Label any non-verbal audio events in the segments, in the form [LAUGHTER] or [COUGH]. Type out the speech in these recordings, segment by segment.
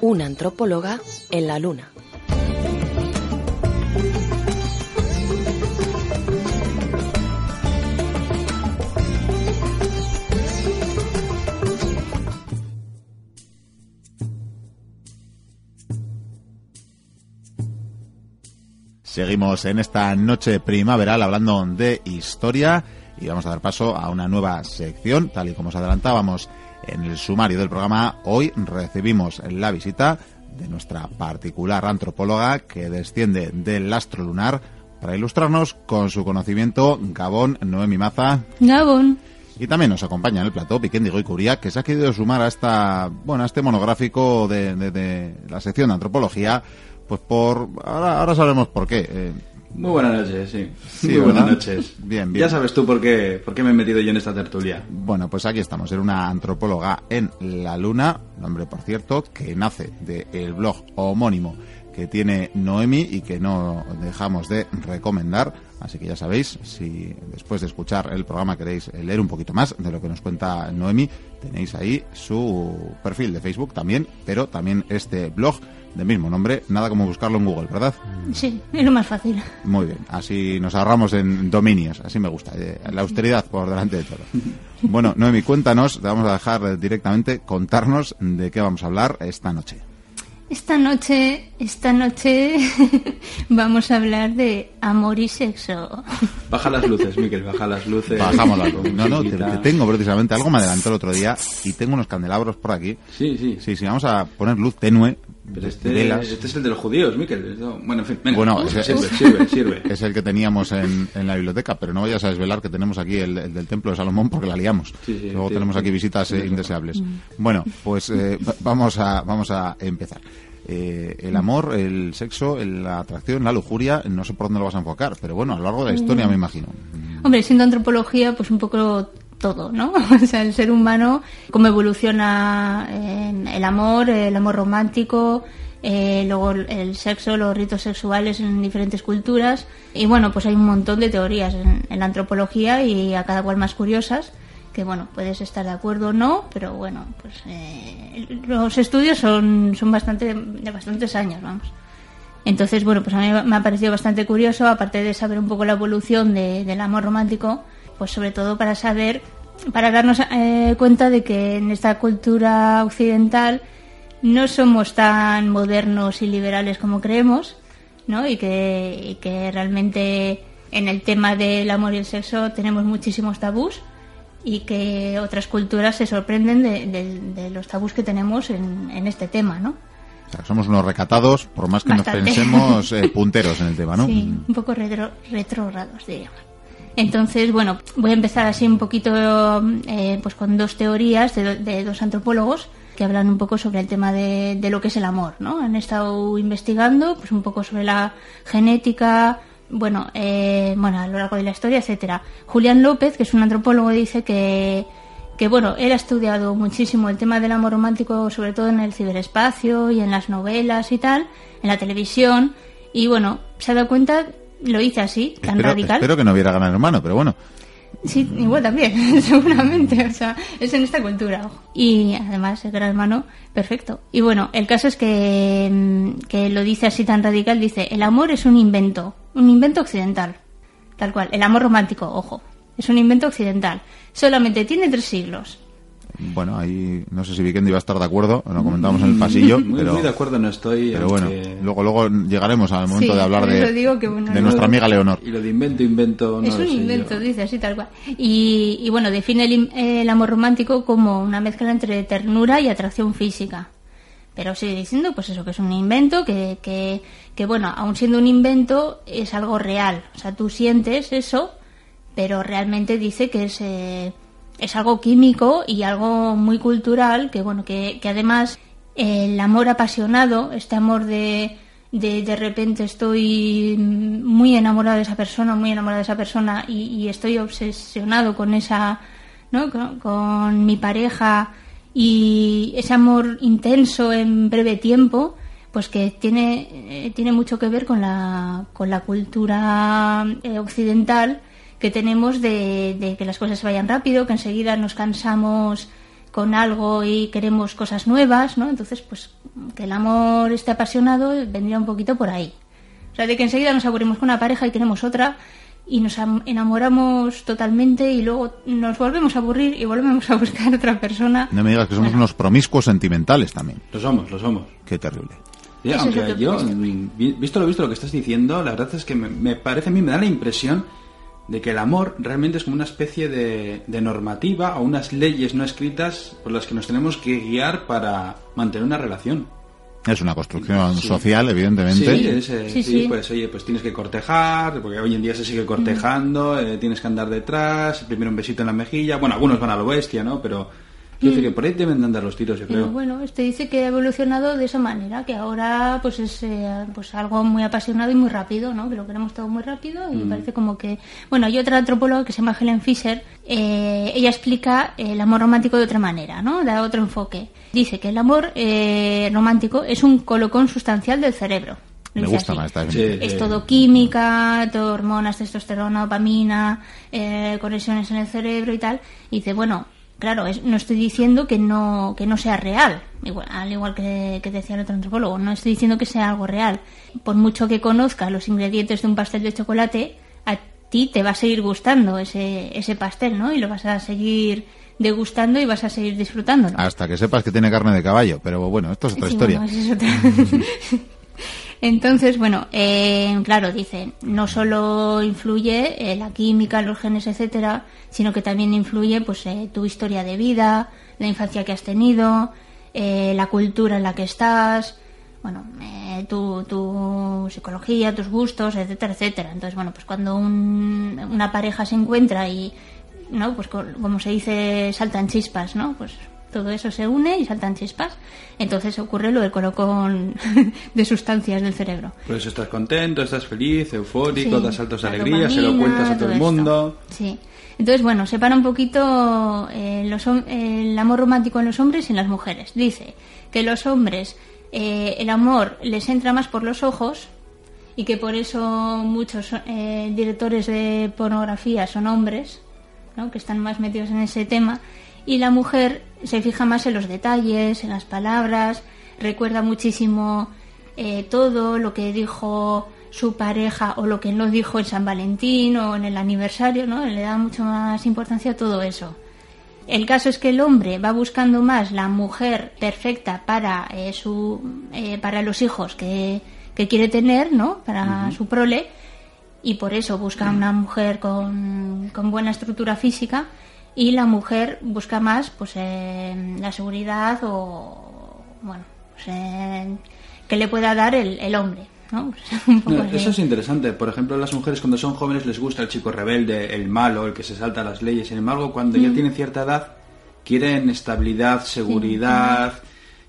Una antropóloga en la luna. Seguimos en esta noche primaveral hablando de historia y vamos a dar paso a una nueva sección, tal y como os adelantábamos en el sumario del programa. Hoy recibimos la visita de nuestra particular antropóloga que desciende del astro lunar para ilustrarnos con su conocimiento Gabón Noemi Maza. Gabón. Y también nos acompaña en el plató Piquén y Curia, que se ha querido sumar a esta, bueno, a este monográfico de, de, de la sección de antropología pues por... Ahora, ahora sabremos por qué. Eh, muy buenas noches, sí. Sí, Muy buenas ¿verdad? noches. Bien, bien. Ya sabes tú por qué, por qué me he metido yo en esta tertulia. Bueno, pues aquí estamos. Era una antropóloga en la Luna, nombre por cierto, que nace del blog homónimo que tiene Noemi y que no dejamos de recomendar. Así que ya sabéis, si después de escuchar el programa queréis leer un poquito más de lo que nos cuenta Noemi, tenéis ahí su perfil de Facebook también, pero también este blog del mismo nombre, nada como buscarlo en Google, ¿verdad? Sí, es lo más fácil. Muy bien, así nos ahorramos en dominios, así me gusta, eh, la austeridad por delante de todo. Bueno, Noemi, cuéntanos, te vamos a dejar directamente contarnos de qué vamos a hablar esta noche. Esta noche, esta noche [LAUGHS] vamos a hablar de amor y sexo. Baja las luces, Miquel, baja las luces. Bajamos la luz. No, no, te, tengo precisamente, algo me adelantó el otro día y tengo unos candelabros por aquí. Sí, sí. Sí, sí, vamos a poner luz tenue, Pero este, velas. este es el de los judíos, Miquel. Bueno, en fin, venga. Bueno, ese- sirve, sirve, sirve. Es el que teníamos en, en la biblioteca, pero no vayas a desvelar que tenemos aquí el, el del Templo de Salomón porque la liamos. Sí, sí, Luego sí, tenemos sí. aquí visitas eh, indeseables. Bueno, pues eh, va- vamos, a, vamos a empezar. Eh, el amor, el sexo, el- la atracción, la lujuria, no sé por dónde lo vas a enfocar, pero bueno, a lo largo de la historia me imagino. Hombre, siendo antropología, pues un poco todo, ¿no? [LAUGHS] O sea, el ser humano, cómo evoluciona en el amor, el amor romántico, eh, luego el- el sexo, los ritos sexuales en diferentes culturas. Y bueno, pues hay un montón de teorías en, en la antropología y a cada cual más curiosas, que bueno, puedes estar de acuerdo o no, pero bueno, pues eh, los estudios son, son bastante, de bastantes años, vamos. Entonces, bueno, pues a mí me ha parecido bastante curioso, aparte de saber un poco la evolución de- del amor romántico, pues sobre todo para saber, para darnos eh, cuenta de que en esta cultura occidental no somos tan modernos y liberales como creemos, ¿no? Y que, y que realmente en el tema del amor y el sexo tenemos muchísimos tabús y que otras culturas se sorprenden de, de- de los tabús que tenemos en, en este tema, ¿no? O sea, somos unos recatados, por más que Bastante. nos pensemos eh, punteros en el tema, ¿no? Sí, un poco retro, retrógrados, diríamos. Entonces, bueno, voy a empezar así un poquito eh, pues con dos teorías de, de dos antropólogos que hablan un poco sobre el tema de, de lo que es el amor, ¿no? Han estado investigando pues un poco sobre la genética, bueno, eh, bueno, a lo largo de la historia, etcétera. Julián López, que es un antropólogo, dice que que bueno, él ha estudiado muchísimo el tema del amor romántico, sobre todo en el ciberespacio y en las novelas y tal, en la televisión, y bueno, se ha dado cuenta, lo hice así, tan Espero, radical. espero que no hubiera gran hermano, pero bueno. Sí, igual también, [LAUGHS] seguramente, o sea, es en esta cultura. Y además, el gran hermano, perfecto. Y bueno, el caso es que, mm, que lo dice así tan radical, dice, el amor es un invento, un invento occidental, tal cual, el amor romántico, ojo, es un invento occidental, solamente tiene tres siglos. Bueno, ahí no sé si Vikendi va a estar de acuerdo, lo comentábamos en el pasillo, Muy, pero, muy de acuerdo no estoy. pero bueno, luego, luego llegaremos al momento Sí, de hablar de, eso digo que, bueno, de nuestra amiga Leonor. Y lo de invento, invento, no es un invento, yo. dice así tal cual. Y, y bueno, define el, im- el amor romántico como una mezcla entre ternura y atracción física. Pero sigue diciendo, pues eso, que es un invento, que, que, que bueno, aun siendo un invento, es algo real. O sea, tú sientes eso, pero realmente dice que es, eh, es algo químico y algo muy cultural, que bueno, que, que además el amor apasionado, este amor de, de de repente estoy muy enamorado de esa persona, muy enamorado de esa persona y, estoy obsesionado con esa, ¿no? Con, con mi pareja y ese amor intenso en breve tiempo, pues que tiene, eh, tiene mucho que ver con la, con la cultura eh, occidental que tenemos de, de que las cosas se vayan rápido, que enseguida nos cansamos con algo y queremos cosas nuevas, ¿no? Entonces, pues que el amor esté apasionado vendría un poquito por ahí. O sea, de que enseguida nos aburrimos con una pareja y queremos otra y nos am- enamoramos totalmente y luego nos volvemos a aburrir y volvemos a buscar otra persona. No me digas que somos Bueno. unos promiscuos sentimentales también. Lo somos, lo somos. Qué terrible. Sí, aunque yo, visto lo visto lo que estás diciendo, la verdad es que me, me parece a mí, me da la impresión de que el amor realmente es como una especie de, de normativa o unas leyes no escritas por las que nos tenemos que guiar para mantener una relación. Es una construcción Sí. social, evidentemente. Sí, es, eh, Sí, sí, sí. pues oye, pues tienes que cortejar, porque hoy en día se sigue cortejando, eh, tienes que andar detrás, primero un besito en la mejilla, bueno, algunos van a lo bestia, ¿no? Pero quiero decir que por ahí deben de andar los tiros, yo Pero creo. bueno, este dice que ha evolucionado de esa manera, que ahora pues es eh, pues algo muy apasionado y muy rápido, ¿no? Que lo queremos todo muy rápido y parece como que... Bueno, hay otra antropóloga que se llama Helen Fisher, eh, ella explica el amor romántico de otra manera, ¿no? Da otro enfoque. Dice que el amor eh, romántico es un colocón sustancial del cerebro. Me dice gusta así. más Sí. definición. Es todo química, todo hormonas, testosterona, dopamina, eh, conexiones en el cerebro y tal. Y dice, bueno, claro, es- no estoy diciendo que no, que no sea real, igual, al igual que, que decía el otro antropólogo, no estoy diciendo que sea algo real. Por mucho que conozca los ingredientes de un pastel de chocolate, a ti te va a seguir gustando ese, ese pastel, ¿no? Y lo vas a seguir degustando y vas a seguir disfrutando. Hasta que sepas que tiene carne de caballo. Pero bueno, esto es otra Sí, historia. bueno, esa es otra. [LAUGHS] Entonces, bueno, eh, claro, dice, no solo influye eh, la química, los genes, etcétera, sino que también influye, pues, eh, tu historia de vida, la infancia que has tenido, eh, la cultura en la que estás, bueno, eh, tu, tu psicología, tus gustos, etcétera, etcétera. Entonces, bueno, pues cuando un- una pareja se encuentra y, ¿no? Pues co- como se dice, saltan chispas, ¿no? Pues todo eso se une y saltan chispas. Entonces ocurre lo del colocón [LAUGHS] de sustancias del cerebro. Por eso estás contento, estás feliz, eufórico, Sí, das saltos de alegría, se lo cuentas a todo el esto. mundo. Sí. Entonces, bueno, separa un poquito eh, los el amor romántico en los hombres y en las mujeres. Dice que los hombres eh, el amor les entra más por los ojos y que por eso muchos eh, directores de pornografía son hombres, ¿no? que están más metidos en ese tema, y la mujer se fija más en los detalles, en las palabras, recuerda muchísimo eh, todo lo que dijo su pareja o lo que no dijo en San Valentín o en el aniversario, ¿no? Le da mucho más importancia a todo eso. El caso es que el hombre va buscando más la mujer perfecta para eh, su eh, para los hijos que, que quiere tener, ¿no? Para su prole y por eso busca una mujer con, con buena estructura física y la mujer busca más pues eh, la seguridad o bueno pues, eh, que le pueda dar el, el hombre, ¿no? [LAUGHS] Pues, No, eso es interesante. Por ejemplo, las mujeres cuando son jóvenes les gusta el chico rebelde, el malo, el que se salta las leyes. Sin embargo, cuando Mm. ya tienen cierta edad, quieren estabilidad, seguridad.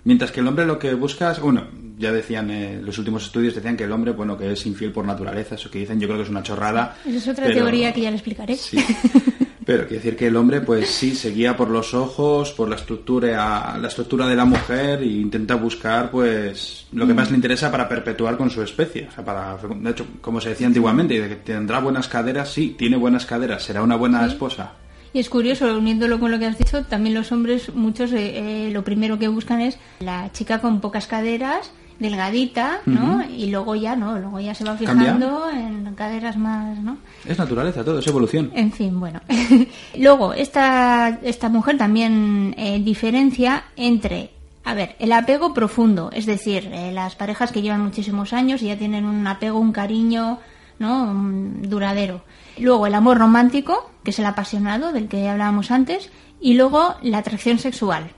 Mientras que el hombre lo que busca es, bueno, ya decían, eh, los últimos estudios decían que el hombre, bueno, que es infiel por naturaleza, eso que dicen, yo creo que es una chorrada. Esa es otra pero- teoría que ya le explicaré. Sí. [LAUGHS] Pero quiere decir que el hombre, pues sí, se guía por los ojos, por la estructura, la estructura de la mujer e intenta buscar, pues, lo que más le interesa para perpetuar con su especie. O sea, para, de hecho, como se decía antiguamente, de que tendrá buenas caderas, sí, tiene buenas caderas, será una buena esposa. Y es curioso, uniéndolo con lo que has dicho, también los hombres, muchos, eh, eh, lo primero que buscan es la chica con pocas caderas, delgadita, ¿no? Y luego ya, ¿no? Luego ya se va fijando en caderas más, ¿no? Es naturaleza todo, es evolución. En fin, bueno. [LAUGHS] Luego, esta, esta mujer también eh, diferencia entre, a ver, el apego profundo, es decir, eh, las parejas que llevan muchísimos años y ya tienen un apego, un cariño, ¿no? Un duradero. Luego, el amor romántico, que es el apasionado, del que hablábamos antes, y luego la atracción sexual,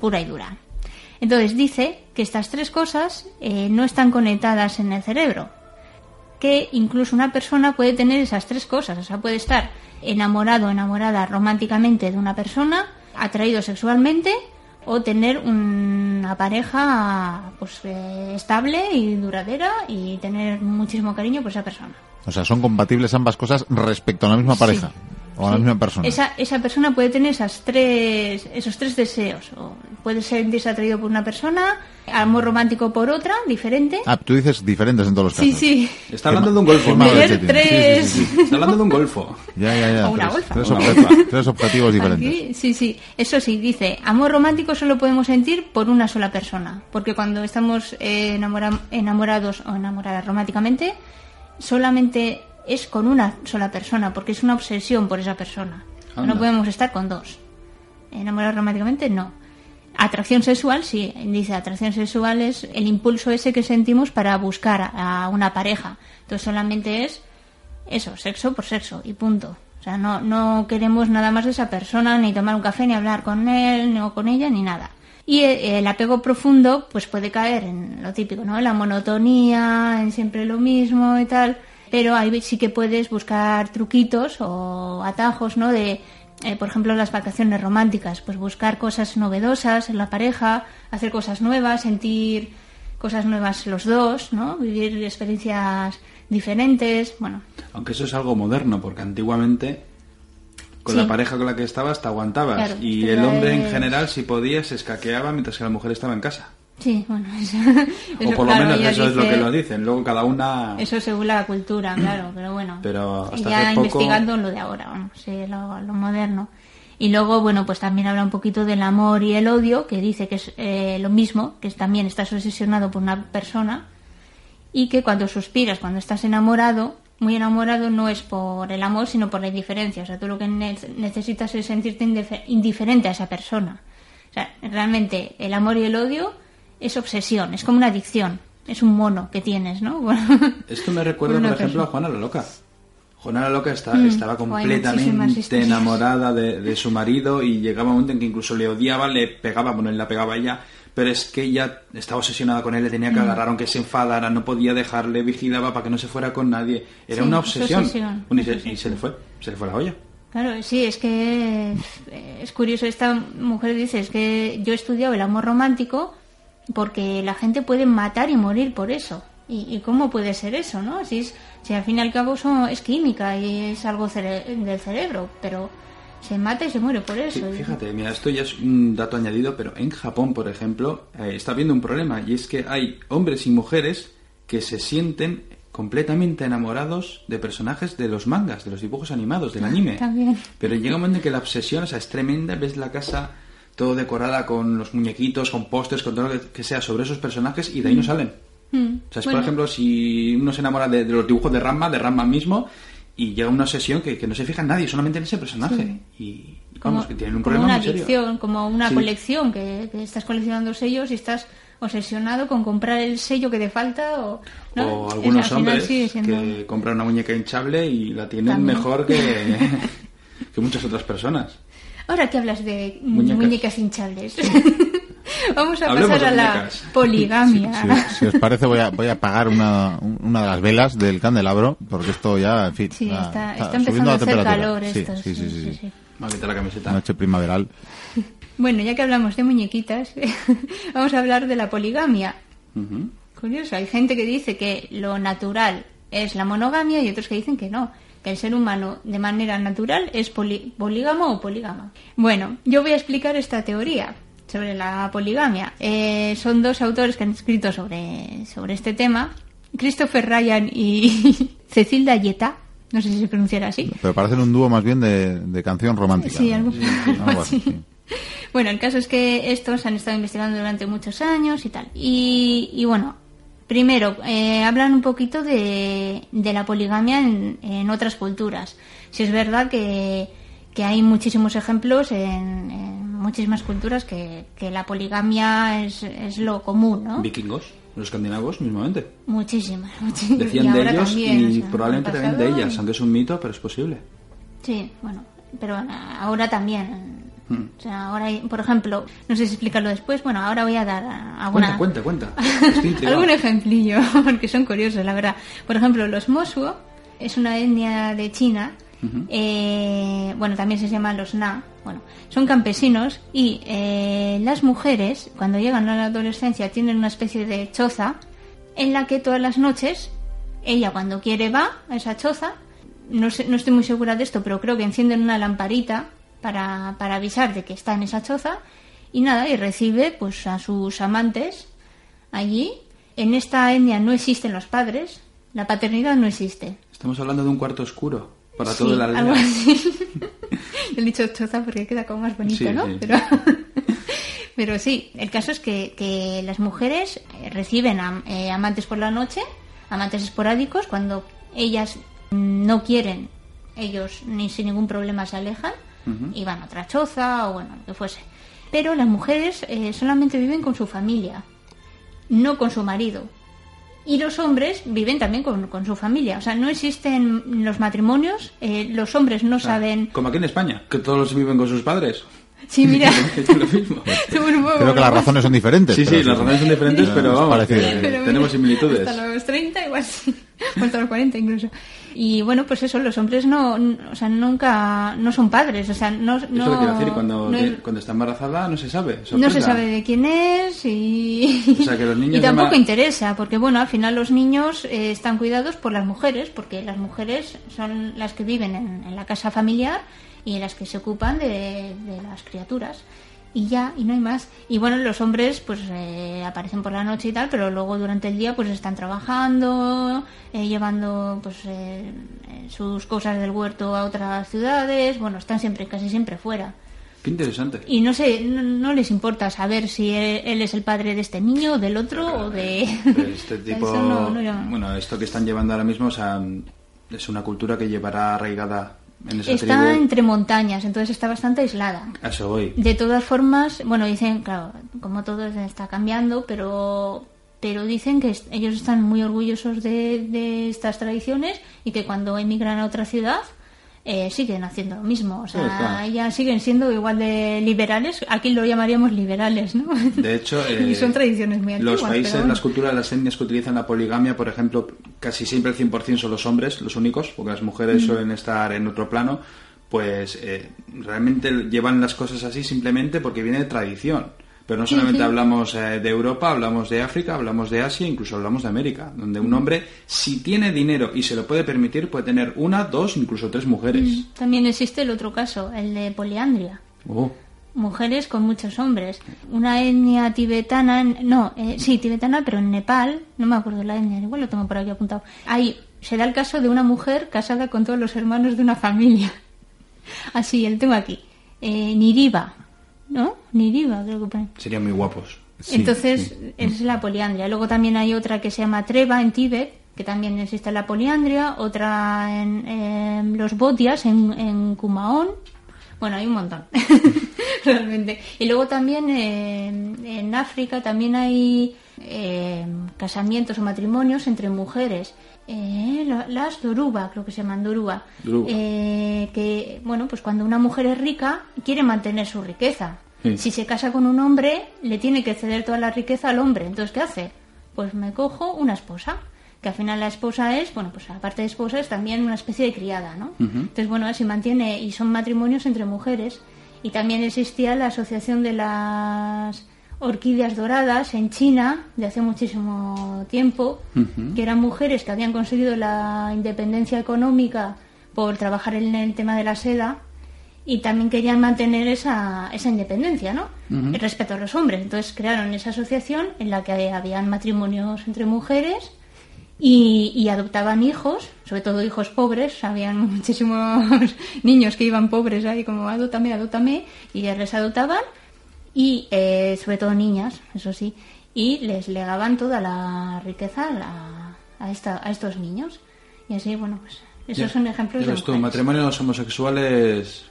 pura y dura. Entonces dice que estas tres cosas eh, no están conectadas en el cerebro, que incluso una persona puede tener esas tres cosas, o sea, puede estar enamorado o enamorada románticamente de una persona, atraído sexualmente o tener una pareja pues eh, estable y duradera y tener muchísimo cariño por esa persona. O sea, son compatibles ambas cosas respecto a la misma pareja. O a la Sí. misma persona. Esa, esa persona puede tener esas tres, esos tres deseos. O puede sentirse atraído por una persona, amor romántico por otra, diferente. Ah, tú dices diferentes en todos los sí, casos. sí. Está hablando de un golfo. Tres- Sí, sí, sí, sí. Está hablando de un golfo. Ya, ya, ya. O una tres, golfa. tres objetivos diferentes. Aquí, sí, sí. Eso sí, dice, amor romántico solo podemos sentir por una sola persona. Porque cuando estamos eh, enamora- enamorados o enamoradas románticamente, solamente es con una sola persona, porque es una obsesión por esa persona. Anda. No podemos estar con dos. Enamorados románticamente, no. Atracción sexual, sí. Dice, atracción sexual es el impulso ese que sentimos para buscar a una pareja. Entonces solamente es eso, sexo por sexo y punto. O sea, no, no queremos nada más de esa persona, ni tomar un café, ni hablar con él, ni con ella, ni nada. Y eh, el apego profundo, pues puede caer en lo típico, ¿no? La monotonía, en siempre lo mismo y tal. Pero ahí sí que puedes buscar truquitos o atajos, ¿no? De, eh, por ejemplo, las vacaciones románticas, pues buscar cosas novedosas en la pareja, hacer cosas nuevas, sentir cosas nuevas los dos, ¿no? Vivir experiencias diferentes, bueno, Aunque eso es algo moderno, porque antiguamente con Sí. la pareja con la que estabas te aguantabas. Claro, y el hombre en general, si podía, se escaqueaba mientras que la mujer estaba en casa. Sí, bueno, [LAUGHS] eso, o eso, por claro, lo menos ella eso es lo que lo dicen. Luego cada una... Eso según la cultura, claro, pero bueno. Pero hasta hace poco- investigando lo de ahora, vamos, sí, lo, lo moderno. Y luego, bueno, pues también habla un poquito del amor y el odio, que dice que es eh, lo mismo, que también estás obsesionado por una persona y que cuando suspiras, cuando estás enamorado, muy enamorado no es por el amor, sino por la indiferencia. O sea, tú lo que ne- necesitas es sentirte indife- indiferente a esa persona. O sea, realmente el amor y el odio es obsesión, es como una adicción, es un mono que tienes, ¿no? [LAUGHS] Bueno, Esto me recuerda, Por una ejemplo, a. Juana la Loca. Juana la Loca está, Mm. estaba completamente enamorada de, de su marido y llegaba un momento en que incluso le odiaba, le pegaba, bueno, él la pegaba a ella, pero es que ella estaba obsesionada con él, le tenía que Mm. agarrar aunque se enfadara, no podía dejarle, vigilaba para que no se fuera con nadie. Era Sí, una es obsesión. obsesión, Bueno, y, se, obsesión. y se le fue, se le fue la olla. Claro, sí, es que es curioso. Esta mujer dice, es que yo he estudiado el amor romántico porque la gente puede matar y morir por eso. ¿Y, y cómo puede ser eso, no? Si, es, si al fin y al cabo son, es química y es algo cere- del cerebro, pero se mata y se muere por eso. Sí, Y- fíjate, mira, esto ya es un dato añadido, pero en Japón, por ejemplo, eh, está habiendo un problema y es que hay hombres y mujeres que se sienten completamente enamorados de personajes de los mangas, de los dibujos animados, del anime. también. Pero llega un momento en que la obsesión, o sea, es tremenda, ves la casa todo decorada con los muñequitos, con pósters, con todo lo que- que sea sobre esos personajes y de ahí no salen. Mm, O sea, es, bueno, por ejemplo, si uno se enamora de, de los dibujos de Ranma, de Ranma mismo, y llega una obsesión que, que no se fija en nadie, solamente en ese personaje. Y como, vamos, que tienen un como problema una muy serio. adicción, como una Sí. colección, que, que estás coleccionando sellos y estás obsesionado con comprar el sello que te falta o, ¿no? O algunos hombres siendo- que compran una muñeca hinchable y la tienen También. mejor que, [LAUGHS] que muchas otras personas. Ahora que hablas de Muñecas. muñecas, hinchables, [LAUGHS] vamos a Hablemos pasar a la muñecas. poligamia. Si, os- si os parece, voy a, voy a apagar una, una de las velas del candelabro, porque esto ya, en fin, Sí, está, empezando a hacer calor Sí, esto. sí, sí, sí, sí. La camiseta. Noche primaveral. Bueno, ya que hablamos de muñequitas, [LAUGHS] vamos a hablar de la poligamia. Curioso, hay gente que dice que lo natural es la monogamia y otros que dicen que no, que el ser humano de manera natural es poli- polígamo o polígama. Bueno, yo voy a explicar esta teoría sobre la poligamia. Eh, son dos autores que han escrito sobre, sobre este tema, Christopher Ryan y [LAUGHS] Cecilda Yeta, no sé si se pronunciará así. Pero parecen un dúo más bien de, de canción romántica. Sí, ¿no? algo, así, así. sí. [LAUGHS] Bueno, el caso es que estos han estado investigando durante muchos años y tal. Y, y bueno, primero, eh, hablan un poquito de, de la poligamia en, en otras culturas. Si es verdad que, que hay muchísimos ejemplos en, en muchísimas culturas que, que la poligamia es, es lo común, ¿no? Vikingos, los escandinavos mismamente. Muchísimas, [LAUGHS] muchísimas. Decían Y de ellos también, y o sea, probablemente también de ellas, aunque es un mito, pero es posible. Sí, bueno, pero ahora también. Hmm. O sea, ahora, hay- por ejemplo, no sé si explicarlo después, bueno, ahora voy a dar alguna... Cuenta, cuenta, cuenta. [LAUGHS] Algún ejemplillo, [LAUGHS] porque son curiosos, la verdad. Por ejemplo, los Mosuo es una etnia de China. eh, bueno, también se llaman los Na. Bueno, son campesinos y eh, las mujeres, cuando llegan a la adolescencia, tienen una especie de choza en la que todas las noches, ella cuando quiere va a esa choza, no, sé- no estoy muy segura de esto, pero creo que encienden una lamparita para, para avisar de que está en esa choza y nada, y recibe pues a sus amantes allí. En esta etnia no existen los padres, la paternidad no existe. Estamos hablando de un cuarto oscuro para Sí, toda la algo así. [LAUGHS] He dicho choza porque queda como más bonito, Sí, ¿no? sí. Pero, [LAUGHS] pero sí, el caso es que, que las mujeres eh, reciben am- eh, amantes por la noche, amantes esporádicos, cuando ellas no quieren, ellos ni sin ningún problema se alejan y van a otra choza o bueno, lo que fuese. Pero las mujeres eh, solamente viven con su familia, no con su marido. Y los hombres viven también con, con su familia. O sea, no existen los matrimonios, eh, los hombres no saben... Como aquí en España, que todos viven con sus padres. Sí, mira. Lo mismo. [LAUGHS] Creo que las razones son diferentes. Sí, sí, las razones son diferentes, Pero vamos, parecido. que Pero mira, tenemos similitudes. Hasta los 30 igual sí. O [LAUGHS] hasta los 40 incluso. Y bueno, pues eso, los hombres no, o sea, nunca, no son padres, o sea, no, Eso no, lo quiero decir, cuando, no, cuando está embarazada no se sabe. no se sabe de quién es y, O sea, que los [LAUGHS] niños y tampoco llama- interesa, porque bueno, al final los niños eh, están cuidados por las mujeres, porque las mujeres son las que viven en, en la casa familiar y las que se ocupan de, de las criaturas. Y ya, y no hay más. Y bueno, los hombres pues eh, aparecen por la noche y tal, pero luego durante el día pues están trabajando, eh, llevando pues eh, eh, sus cosas del huerto a otras ciudades, bueno, están siempre, casi siempre fuera. Qué interesante. Y no sé, no, no les importa saber si él, él es el padre de este niño, del otro o de... [LAUGHS] Este tipo, no- no bueno, esto que están llevando ahora mismo, o sea, es una cultura que llevará arraigada en esa Está tribu. entre montañas, entonces está bastante aislada. A eso voy. De todas formas, bueno, dicen, claro, como todo está cambiando, pero pero dicen que ellos están muy orgullosos de, de estas tradiciones y que cuando emigran a otra ciudad eh, siguen haciendo lo mismo. O Sí, claro. sea, ya siguen siendo igual de liberales. Aquí lo llamaríamos liberales, ¿no? De hecho, [LAUGHS] y eh, son tradiciones muy antiguas. los países, bueno. las culturas, las etnias que utilizan la poligamia, por ejemplo, casi siempre el 100% son los hombres, los únicos, porque las Mm. mujeres suelen estar en otro plano, pues eh, realmente llevan las cosas así simplemente porque viene de tradición. Pero no solamente hablamos eh, de Europa, hablamos de África, hablamos de Asia, incluso hablamos de América, donde un hombre, si tiene dinero y se lo puede permitir, puede tener una, dos, incluso tres mujeres. También existe el otro caso, el de poliandria. Oh, Mujeres con muchos hombres. Una etnia tibetana, no, eh, sí, tibetana, pero en Nepal, no me acuerdo la etnia, igual lo tengo por aquí apuntado. Ahí se da el caso de una mujer casada con todos los hermanos de una familia. [LAUGHS] Así, el tengo aquí. Eh, Niriva, ¿no? Niriva, creo que pone. serían muy guapos. Sí, Entonces, sí. es la poliandria. Luego también hay otra que se llama Treva en Tíbet, que también existe la poliandria. Otra en, en los Botias, en, en Kumaon. Bueno, hay un montón, [LAUGHS] realmente. Y luego también eh, en África también hay eh, casamientos o matrimonios entre mujeres. Eh, la- las Doruba, creo que se llaman Doruba. Doruba. Eh, que, bueno, pues cuando una mujer es rica, quiere mantener su riqueza. Sí. Si se casa con un hombre, le tiene que ceder toda la riqueza al hombre. Entonces, ¿qué hace? Pues me cojo una esposa. Que al final la esposa es, bueno, pues aparte de esposa es también una especie de criada, ¿no? Entonces, bueno, así mantiene, y son matrimonios entre mujeres. Y también existía la asociación de las orquídeas doradas en China de hace muchísimo tiempo, que eran mujeres que habían conseguido la independencia económica por trabajar en el tema de la seda y también querían mantener esa, esa independencia, ¿no? Respecto a los hombres. Entonces crearon esa asociación en la que habían matrimonios entre mujeres y, y adoptaban hijos, sobre todo hijos pobres. Habían muchísimos [LAUGHS] niños que iban pobres ahí como adótame, adótame, y ya les adoptaban y eh, sobre todo niñas, eso sí, y les legaban toda la riqueza a, la- a, esta, a estos niños. Y así, bueno, pues esos Ya- son ejemplos de tú, matrimonios homosexuales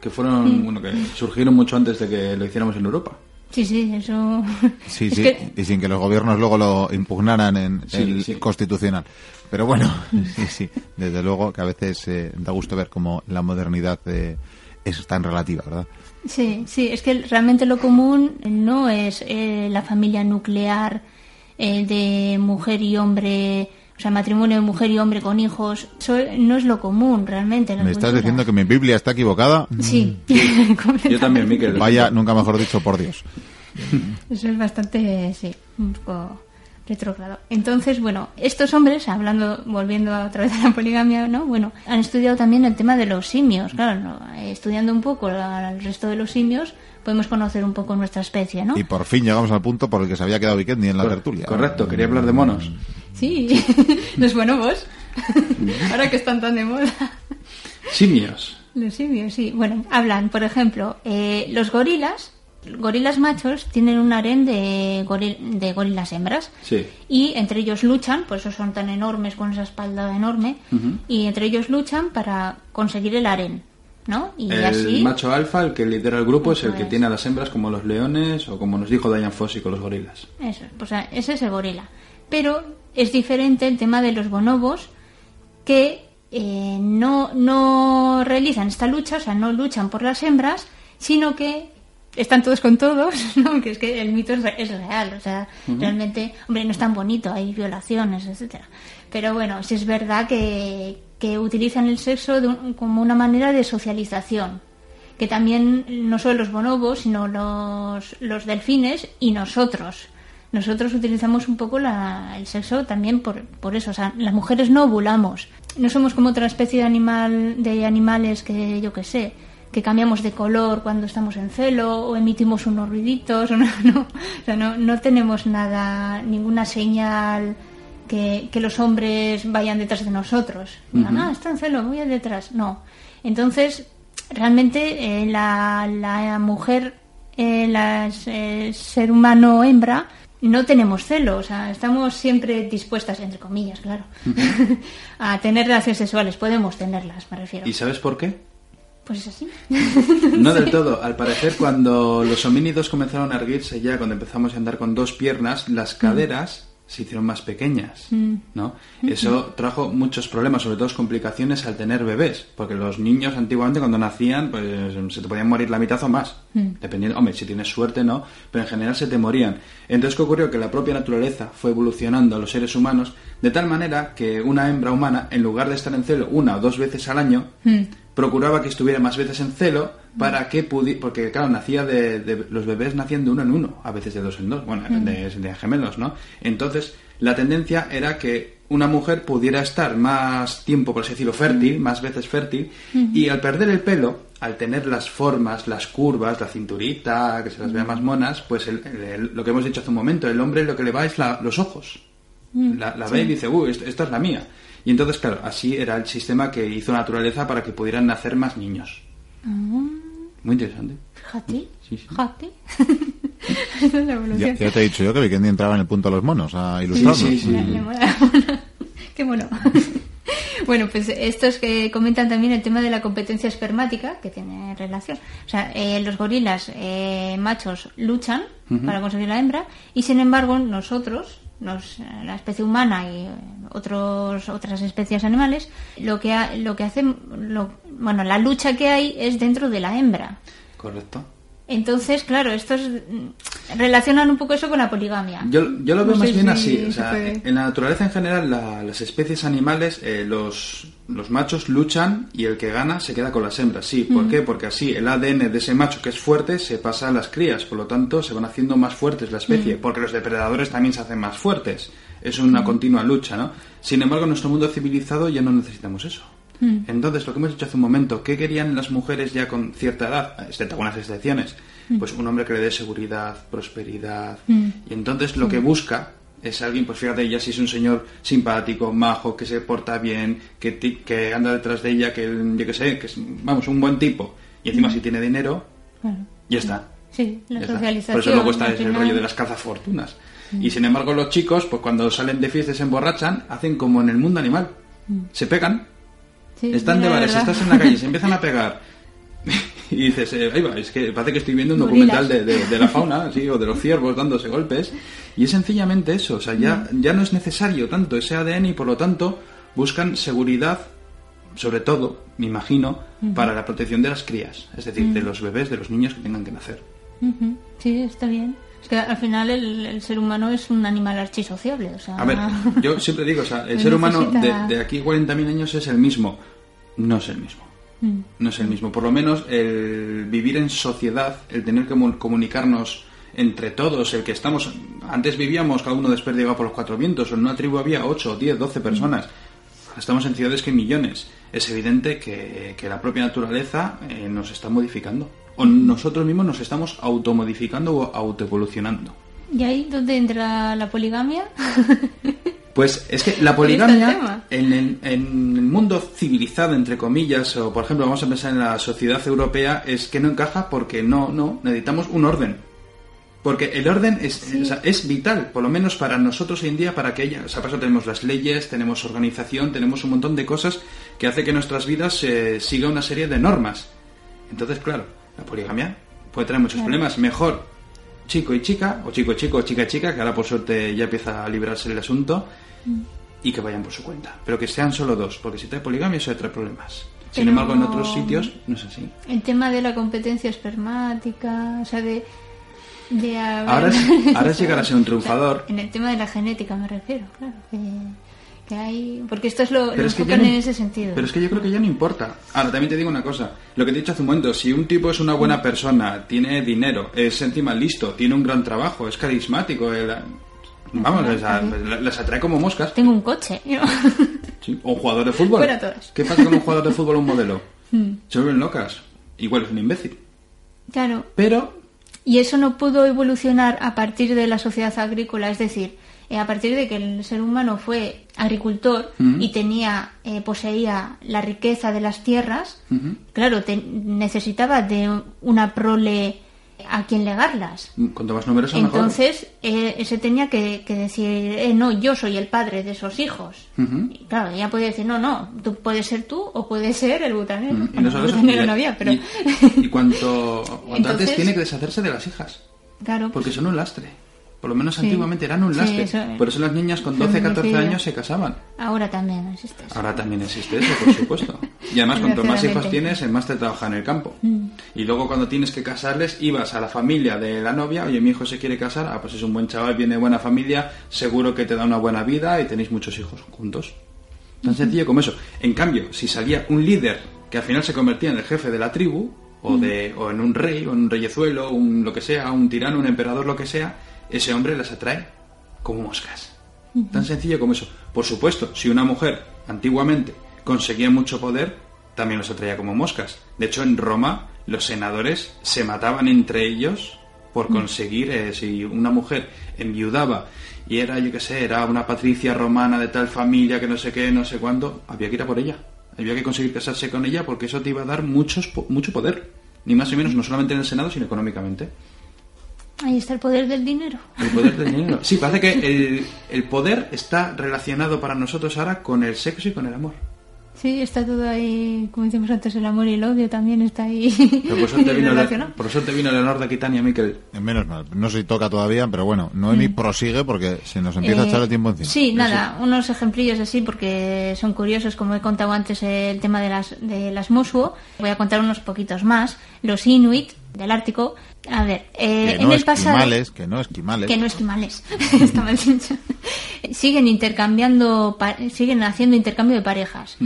que fueron, bueno, que surgieron mucho antes de que lo hiciéramos en Europa. Sí, sí, eso. [LAUGHS] Sí, Es sí, que- y sin que los gobiernos luego lo impugnaran en Sí, el sí. constitucional. Pero bueno, [LAUGHS] sí, sí, desde luego que a veces eh, da gusto ver cómo la modernidad eh, es tan relativa, ¿verdad? Sí, sí, es que realmente lo común no es eh, la familia nuclear eh, de mujer y hombre, o sea, matrimonio de mujer y hombre con hijos. Eso no es lo común realmente. ¿Me estás culturas. diciendo que mi Biblia está equivocada? Sí, [LAUGHS] Yo completamente. también, Miquel. Vaya, nunca mejor dicho, por Dios. Eso es bastante, sí, un poco retrógrado. Entonces, bueno, estos hombres, hablando, volviendo otra vez a la poligamia, ¿no? Bueno, han estudiado también el tema de los simios, claro, ¿no? Estudiando un poco al resto de los simios, podemos conocer un poco nuestra especie, ¿no? Y por fin llegamos al punto por el que se había quedado Vikendi en la Cor- tertulia. Correcto, quería hablar de monos. Sí, [LAUGHS] los bonobos, [LAUGHS] ahora que están tan de moda. Simios. Los simios, sí. Bueno, hablan, por ejemplo, eh, los gorilas, gorilas machos tienen un harén de, goril- de gorilas hembras. Sí. Y entre ellos luchan, por eso son tan enormes con esa espalda enorme, y entre ellos luchan para conseguir el harén, ¿no? Y el así... macho alfa, el que lidera el grupo, es el que es. tiene a las hembras como los leones o como nos dijo Diane Fossey con los gorilas. Eso, pues ese es el gorila. Pero es diferente el tema de los bonobos que eh, no, no realizan esta lucha, o sea, no luchan por las hembras, sino que están todos con todos, [LAUGHS] ¿no? que es que el mito es, re- es real, o sea, realmente, hombre, no es tan bonito, hay violaciones, etcétera. Pero bueno, sí es verdad que, que utilizan el sexo de un- como una manera de socialización que también no solo los bonobos, sino los, los delfines y nosotros. Nosotros utilizamos un poco la- el sexo también por, por eso. O sea, las mujeres no ovulamos. No somos como otra especie de animal, de animales que yo que sé, que cambiamos de color cuando estamos en celo o emitimos unos ruiditos. O no, [LAUGHS] no, o sea, no, no tenemos nada, ninguna señal que, que los hombres vayan detrás de nosotros. Digan, ah, está en celo, voy detrás. No. Entonces, realmente eh, la, la mujer, eh, la eh, ser humano hembra, no tenemos celo, o sea, estamos siempre dispuestas, entre comillas, claro, [LAUGHS] a tener relaciones sexuales. Podemos tenerlas, me refiero. ¿Y sabes por qué? Pues es así. No del [LAUGHS] todo. Al parecer, cuando los homínidos comenzaron a erguirse ya, cuando empezamos a andar con dos piernas, las caderas se hicieron más pequeñas, ¿no? Eso trajo muchos problemas, sobre todo complicaciones al tener bebés, porque los niños antiguamente cuando nacían, pues se te podían morir la mitad o más, dependiendo, hombre, si tienes suerte no, pero en general se te morían. Entonces, ¿qué ocurrió? Que la propia naturaleza fue evolucionando a los seres humanos de tal manera que una hembra humana, en lugar de estar en celo una o dos veces al año, procuraba que estuviera más veces en celo para que pudiera, porque claro, nacía de, de- los bebés nacían de uno en uno, a veces de dos en dos, bueno, de, de gemelos, ¿no? Entonces, la tendencia era que una mujer pudiera estar más tiempo, por así decirlo, fértil, más veces fértil, y al perder el pelo, al tener las formas, las curvas, la cinturita, que se las vea más monas, pues el- el- lo que hemos dicho hace un momento, el hombre lo que le va es la- los ojos. La, la ve y dice, uy, esta, esta es la mía. Y entonces, claro, así era el sistema que hizo naturaleza para que pudieran nacer más niños. Muy interesante. Fíjate, Sí, sí. fíjate. [LAUGHS] Esa es la Ya, evolución. ya te he dicho yo que Vikendi entraba en el punto de los monos a ilustrarnos. sí, sí. Mola. [LAUGHS] Qué mono. [LAUGHS] Bueno, pues estos que comentan también el tema de la competencia espermática, que tiene relación. O sea, eh, los gorilas eh, machos luchan para conseguir la hembra y sin embargo nosotros, nos, la especie humana y eh, otros, otras especies animales, lo que, ha- lo que hacen, lo- bueno, la lucha que hay es dentro de la hembra. Correcto. Entonces, claro, estos mm, relacionan un poco eso con la poligamia. Yo, yo lo veo No más bien si así. O sea, puede. en la naturaleza en general, la- las especies animales, eh, los, los machos luchan y el que gana se queda con las hembras. Sí, ¿por qué? Porque así el ADN de ese macho que es fuerte se pasa a las crías. Por lo tanto, se van haciendo más fuertes la especie. Porque los depredadores también se hacen más fuertes. Es una continua lucha, ¿no? Sin embargo, en nuestro mundo civilizado ya no necesitamos eso. Entonces, lo que hemos dicho hace un momento, ¿qué querían las mujeres ya con cierta edad? Excepto algunas excepciones. Pues un hombre que le dé seguridad, prosperidad. Y entonces lo que busca es alguien, pues fíjate, ya si es un señor simpático, majo, que se porta bien, que, que anda detrás de ella, que yo que sé, que es, vamos, un buen tipo. Y encima si tiene dinero, Claro. ya está. Sí, la socialización. Por eso luego está final- rollo de las cazafortunas. Y sin embargo los chicos, pues cuando salen de fiestas y se emborrachan, hacen como en el mundo animal. Se pegan. Sí, Están de bares, estás en la calle, se [LAUGHS] empiezan a pegar. [LAUGHS] Y dices, eh, ahí va, es que parece que estoy viendo un documental de, de- de la fauna, sí, o de los ciervos dándose golpes. Y es sencillamente eso, o sea, ya, ya no es necesario tanto ese ADN y por lo tanto buscan seguridad, sobre todo, me imagino, para la protección de las crías, es decir, de los bebés, de los niños que tengan que nacer. Sí, está bien. Es que al final el, el ser humano es un animal archisociable. O sea, A ver, yo siempre digo, o sea, el [LAUGHS] ser humano de, de aquí 40.000 años es el mismo. No es el mismo. Mm. No es el mismo. Por lo menos el vivir en sociedad, el tener que mu- comunicarnos entre todos, el que estamos... Antes vivíamos cada uno desperdigado por los cuatro vientos, o en una tribu había 8, 10, 12 personas. Estamos en ciudades que hay millones. Es evidente que, que la propia naturaleza eh, nos está modificando. O nosotros mismos nos estamos automodificando o autoevolucionando. ¿Y ahí dónde entra la poligamia? [LAUGHS] Pues es que la poligamia en el, en el mundo civilizado, entre comillas, o por ejemplo vamos a pensar en la sociedad europea, es que no encaja porque no, no, necesitamos un orden. Porque el orden es, o sea, es vital, por lo menos para nosotros hoy en día, para que ella, o sea, para eso tenemos las leyes, tenemos organización, tenemos un montón de cosas que hace que nuestras vidas eh, siga una serie de normas. Entonces, claro, la poligamia puede traer muchos problemas. Mejor chico y chica, o chico y chico, o chica y chica, que ahora por suerte ya empieza a librarse el asunto, y que vayan por su cuenta. Pero que sean solo dos, porque si trae poligamia eso trae problemas. Sin Pero embargo, en otros sitios no es así. El tema de la competencia espermática, o sea, de... de haber- Ahora es, ahora es llegar a ser un [LAUGHS] triunfador. En el tema de la genética me refiero, claro. Que, que hay... Porque esto es lo, lo Pero es, que no, en ese sentido. pero es que yo creo que ya no importa. Ahora, también te digo una cosa. Lo que te he dicho hace un momento, si un tipo es una buena persona, tiene dinero, es encima listo, tiene un gran trabajo, es carismático, el- vamos, les, a- les atrae como moscas, Tengo un coche. ¿no? [LAUGHS] Sí, O un jugador de fútbol. Todas. ¿Qué pasa con un jugador de fútbol o un modelo? Se vuelven locas. Igual es un imbécil. claro. Pero Y eso no pudo evolucionar a partir de la sociedad agrícola, es decir, eh, a partir de que el ser humano fue agricultor Mm. y tenía, eh, poseía la riqueza de las tierras, claro, te- necesitaba de una prole a quien legarlas. cuanto más numeroso mejor. Entonces, eh, ese tenía que, que decir, eh, no, yo soy el padre de esos hijos. Y claro, ella podía decir, no, no, tú puedes ser tú o puedes ser el butanero. Mm, Bueno, no [LAUGHS] el butanero no había, pero... Y, y cuanto, cuanto antes tiene que deshacerse de las hijas. claro, Porque son un lastre. Por lo menos Sí. antiguamente eran un Sí, lastre. eso- Por eso las niñas con 12, 14 feminicidio. años se casaban. ahora también existe eso. Ahora también existe eso, por supuesto. Y además, cuanto más hijos tienes, el más te trabaja en el campo. Mm. Y luego cuando tienes que casarles, ibas a la familia de la novia, oye, mi hijo se quiere casar, ah, pues es un buen chaval, viene de buena familia, seguro que te da una buena vida y tenéis muchos hijos juntos. Tan sencillo como eso. En cambio, si salía un líder que al final se convertía en el jefe de la tribu, o, de, o en un rey, o en un reyezuelo, un lo que sea, un tirano, un emperador, lo que sea, ese hombre las atrae como moscas. Tan sencillo como eso. Por supuesto, si una mujer antiguamente conseguía mucho poder, también los atraía como moscas. De hecho, en Roma los senadores se mataban entre ellos por conseguir, eh, si una mujer enviudaba y era, yo qué sé, era una patricia romana de tal familia que no sé qué, no sé cuándo, había que ir a por ella. Había que conseguir casarse con ella porque eso te iba a dar muchos, mucho poder. Ni más ni menos, no solamente en el Senado, sino económicamente. Ahí está el poder del dinero. El poder del dinero. Sí, parece que el, el poder está relacionado para nosotros ahora con el sexo y con el amor. Sí, está todo ahí, como decíamos antes, el amor y el odio también está ahí Pero por suerte vino, relacionado. la, por vino Leonor de Aquitania, Miquel. Menos mal, no sé si toca todavía, pero bueno, Noemi prosigue porque se nos empieza a Eh, echar el tiempo encima. Sí, nada, unos ejemplillos así porque son curiosos, como he contado antes el tema de las, de las Mosuo. Voy a contar unos poquitos más. Los Inuit del Ártico. A ver, eh, Que en el pasado... esquimales, que no esquimales. Que no esquimales, está mal dicho. Siguen intercambiando, siguen haciendo intercambio de parejas.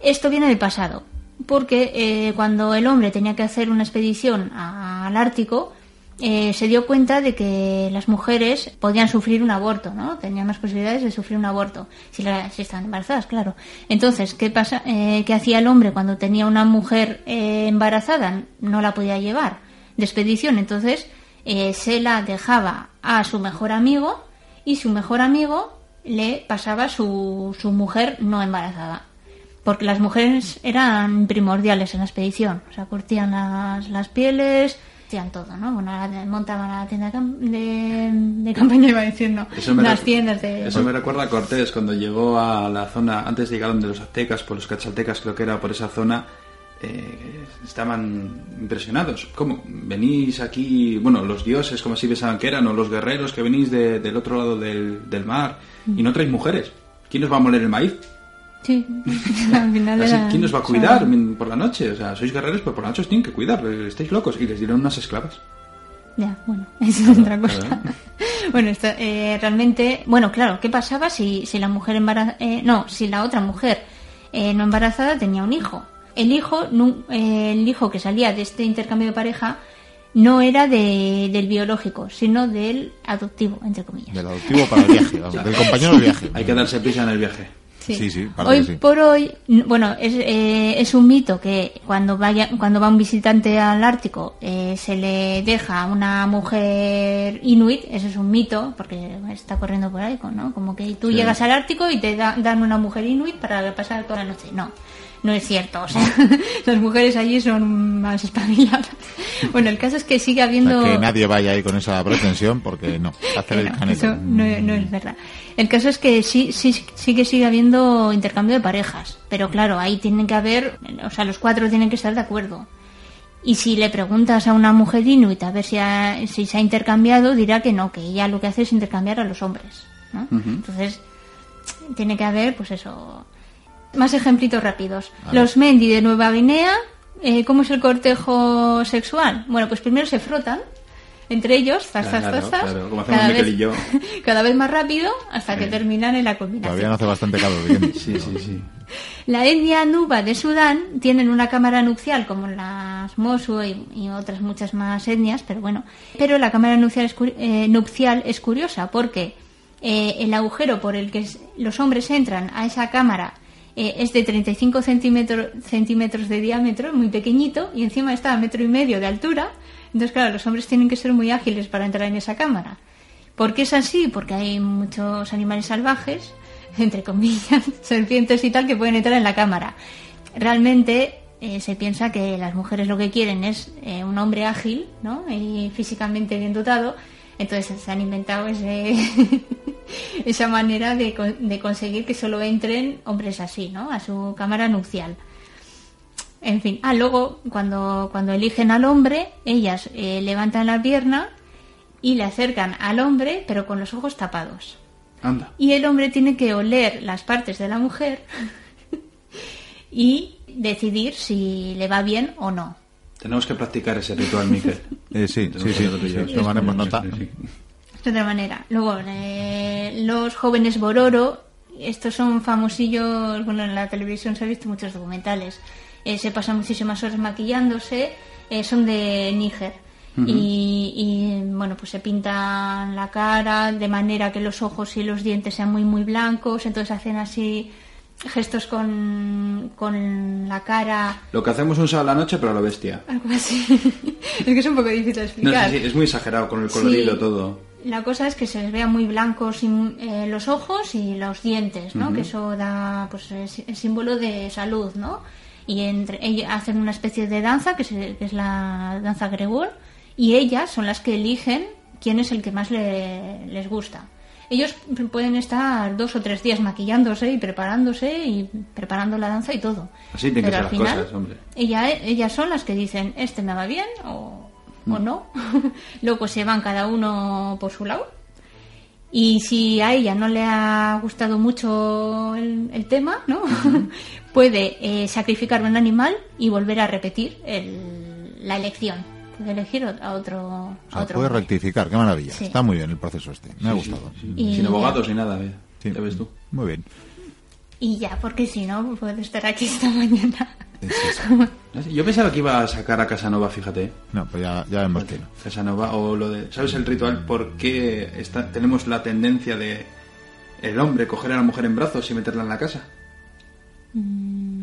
Esto viene del pasado, porque eh, cuando el hombre tenía que hacer una expedición al Ártico, eh, se dio cuenta de que las mujeres podían sufrir un aborto, ¿no? Tenían más posibilidades de sufrir un aborto, si, la- si estaban embarazadas, claro. Entonces, ¿qué pasa? Eh, ¿Qué hacía el hombre cuando tenía una mujer eh, embarazada? No la podía llevar de expedición, entonces eh, se la dejaba a su mejor amigo y su mejor amigo le pasaba su, su mujer no embarazada. Porque las mujeres eran primordiales en la expedición. O sea, curtían las, las pieles, hacían todo, ¿no? Bueno, montaban la tienda de, de, de campaña, iba diciendo. Las tiendas de... eso me recuerda a Cortés cuando llegó a la zona, antes de llegar donde los aztecas, por los cachaltecas creo que era por esa zona, eh, estaban impresionados. ¿Cómo? Venís aquí, bueno, los dioses, como así pensaban que eran, o los guerreros que venís de- del otro lado del, del mar, y no traéis mujeres. ¿Quién os va a moler el maíz? Sí, [LAUGHS] al final Así, ¿Quién os va a cuidar por la noche? O sea, sois guerreros, pero por la noche os tienen que cuidar. eh, Estáis locos. Y les dieron unas esclavas. Ya, bueno, [LAUGHS] eso es otra cosa. claro. [LAUGHS] bueno, esto, eh, realmente, bueno, claro, ¿qué pasaba si, si la mujer embarazada, no, si la otra mujer eh, no embarazada tenía un hijo? El hijo, eh, el hijo que salía de este intercambio de pareja no era de, del biológico, sino del adoptivo, entre comillas. Del adoptivo para el viaje, vamos, del compañero del viaje. Hay que darse prisa en el viaje. Sí, sí, para hoy sí. por hoy, bueno, es, eh, es un mito que cuando vaya, cuando va un visitante al Ártico eh, se le deja a una mujer inuit, eso es un mito, porque está corriendo por ahí, ¿no? Como que tú Sí. llegas al Ártico y te da- dan una mujer inuit para pasar toda la noche. No, no es cierto. O sea, [LAUGHS] las mujeres allí son más espabiladas. [LAUGHS] Bueno, el caso es que sigue O habiendo... sea, que nadie vaya ahí con esa pretensión porque no, [LAUGHS] hacer el no, eso no, no es verdad. El caso es que sí, sí, sí que sigue habiendo intercambio de parejas, pero claro, ahí tienen que haber, o sea, los cuatro tienen que estar de acuerdo. Y si le preguntas a una mujer inuit a ver si, ha- si se ha intercambiado, dirá que no, que ella lo que hace es intercambiar a los hombres. ¿no? Entonces, tiene que haber, pues eso. Más ejemplitos rápidos. Los Mendi de Nueva Guinea, eh, ¿cómo es el cortejo sexual? Bueno, pues primero se frotan entre ellos, zas, zas, Claro, claro, como hacemos cada vez, y yo. [LAUGHS] cada vez más rápido hasta que terminan en la Todavía no combinación. hace bastante calor. bien. [LAUGHS] Sí, sí, sí. La etnia nuba de Sudán tienen una cámara nupcial como las Mosu y, y otras muchas más etnias, pero bueno. Pero la cámara nupcial es, eh, nupcial es curiosa porque eh, el agujero por el que los hombres entran a esa cámara eh, es de 35 centímetros, de diámetro, muy pequeñito, y encima está a metro y medio de altura. Entonces, claro, los hombres tienen que ser muy ágiles para entrar en esa cámara. ¿Por qué es así? Porque hay muchos animales salvajes, [LAUGHS] entre comillas, [LAUGHS] serpientes y tal, que pueden entrar en la cámara. Realmente eh, se piensa que las mujeres lo que quieren es eh, un hombre ágil, ¿no? Y físicamente bien dotado. Entonces se han inventado ese, [LAUGHS] esa manera de, de conseguir que solo entren hombres así, ¿no? A su cámara nupcial. En fin, ah, luego cuando, cuando eligen al hombre, ellas eh, levantan la pierna y le acercan al hombre, pero con los ojos tapados. Anda. Y el hombre tiene que oler las partes de la mujer [LAUGHS] y decidir si le va bien o no. Tenemos que practicar ese ritual, Miquel. [LAUGHS] Eh, sí, sí, sí, sí, tomaremos nota. Sí, sí. De otra manera. Luego, eh, los jóvenes Bororo, estos son famosillos, bueno, en la televisión se han visto muchos documentales. Eh, se pasan muchísimas horas maquillándose, eh, son de Níger. y, y, bueno, pues se pintan la cara de manera que los ojos y los dientes sean muy, muy blancos, entonces hacen así gestos con, con la cara, Lo que hacemos un sábado a la noche, pero a lo bestia. algo así. [LAUGHS] es que es un poco difícil de No, explicar. sí, sí, es muy exagerado con el colorido Sí. todo. La cosa es que se les vea muy blancos y, eh, los ojos y los dientes, ¿no? Que eso da, pues, es, es símbolo de salud, ¿no? Y entre ellos hacen una especie de danza que, se- que es la danza gregor y ellas son las que eligen quién es el que más le- les gusta. Ellos pueden estar dos o tres días maquillándose y preparándose y preparando la danza y todo. Así tienen que ser al las final, cosas, hombre. ella, ellas son las que dicen, este me va bien o, o no. [LAUGHS] Luego se van cada uno por su lado. Y si a ella no le ha gustado mucho el, el tema, ¿no? [LAUGHS] Puede eh, sacrificar un animal y volver a repetir el- la elección. Puede elegir a otro. O A sea, otro puede hombre. rectificar, qué maravilla. Sí. Está muy bien el proceso este, me ha gustado. Y Sin abogados ni nada, eh. Sí. ya ves tú. Muy bien. Y ya, porque si no, puedo estar aquí esta mañana. Es. Yo pensaba que iba a sacar a Casanova, fíjate. No, pues ya, ya vemos que no. Casanova, o lo de. ¿Sabes el ritual? ¿Por qué está- tenemos la tendencia de el hombre coger a la mujer en brazos y meterla en la casa?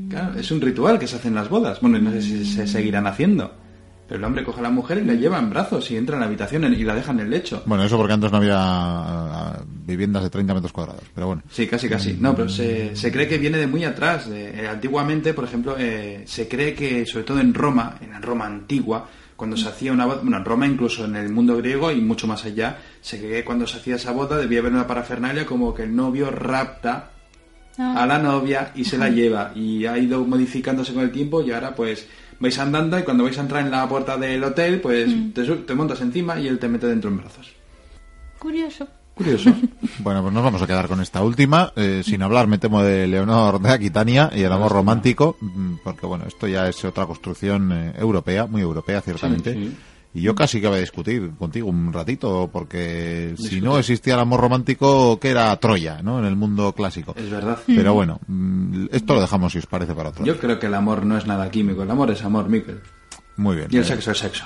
Claro, es un ritual que se hace en las bodas. Bueno, no sé si se seguirán haciendo. Pero el hombre coge a la mujer y la lleva en brazos y entra en la habitación y la deja en el lecho. Bueno, eso porque antes no había ah, viviendas de 30 metros cuadrados, pero bueno. Sí, casi, casi. No, pero se, se cree que viene de muy atrás. Eh, antiguamente, por ejemplo, eh, se cree que, sobre todo en Roma, en la Roma antigua, cuando se hacía una boda, bueno, en Roma incluso en el mundo griego y mucho más allá, se cree que cuando se hacía esa boda debía haber una parafernalia como que el novio rapta Ah. a la novia y se la lleva. Y ha ido modificándose con el tiempo y ahora pues vais andando y cuando vais a entrar en la puerta del hotel, pues te, su- te montas encima y él te mete dentro en brazos. Curioso. Curioso. [LAUGHS] Bueno, pues nos vamos a quedar con esta última, eh, sin hablar, me temo, de Leonor de Aquitania y el amor romántico, mm, porque bueno, esto ya es otra construcción eh, europea, muy europea, ciertamente. Sí, sí. Y yo casi que voy a discutir contigo un ratito, porque si no existía el amor romántico, ¿qué era Troya, no? En el mundo clásico. es verdad. Pero bueno, mm, esto lo dejamos si os parece para otro. Yo creo que el amor no es nada químico, el amor es amor, Miquel. Muy bien. Y el sexo es sexo.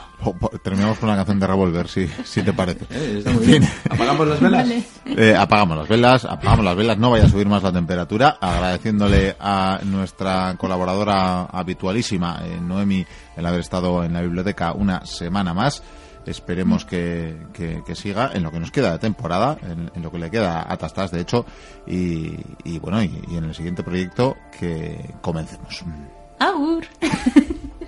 terminamos con una canción de Revolver, si, si te parece. [LAUGHS] Eh, está muy bien. ¿Apagamos las velas? Vale. Eh, apagamos las velas, apagamos las velas, no vaya a subir más la temperatura, agradeciéndole a nuestra colaboradora habitualísima, eh, Noemi, el haber estado en la biblioteca una semana más. Esperemos que, que- que siga en lo que nos queda de temporada, en, en lo que le queda a Tastas, de hecho, y, y bueno, y, y en el siguiente proyecto que comencemos. Agur. [LAUGHS]